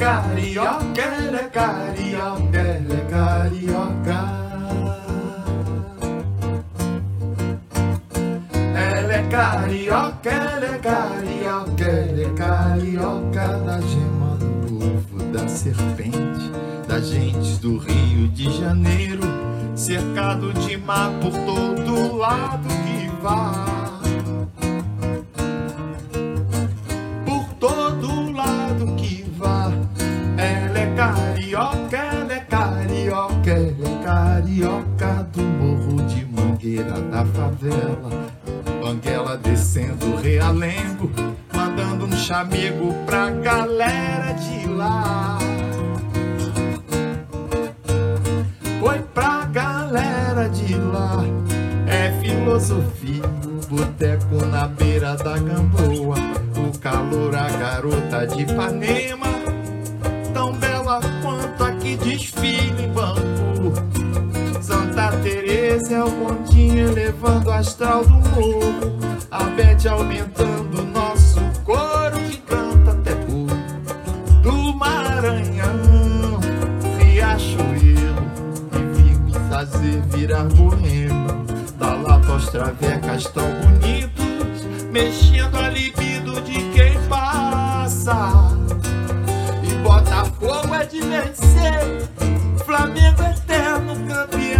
carioca, ela é carioca, ela é carioca. Ela é carioca, ela é carioca, ela é carioca da gema do ovo da serpente, da gente do Rio de Janeiro, cercado de mar por todo lado que vai. Favela. Banguela descendo realengo, mandando um chamego pra galera de lá. Foi pra galera de lá, é filosofia, boteco na beira da gamboa, o calor, a garota de Ipanema quanto aqui desfile em Bangu. Santa Teresa é o bondinho elevando astral do morro. A Bete aumentando nosso coro que canta até por do Maranhão, Riachuelo e vim fazer virar boêmio. Da Lapa aos travecas tão bonitos, mexendo a libido de quem passa. Botafogo é de vencer, Flamengo eterno campeão.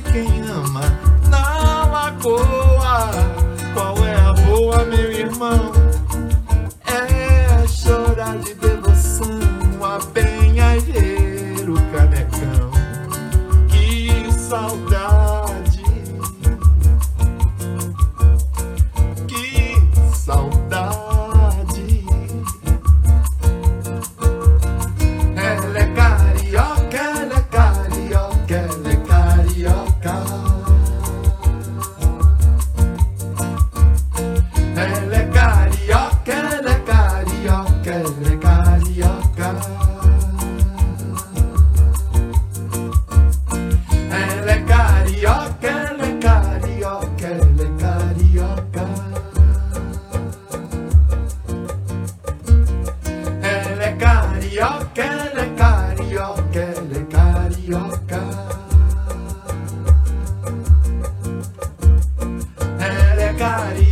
boa, meu irmão? Jacaré.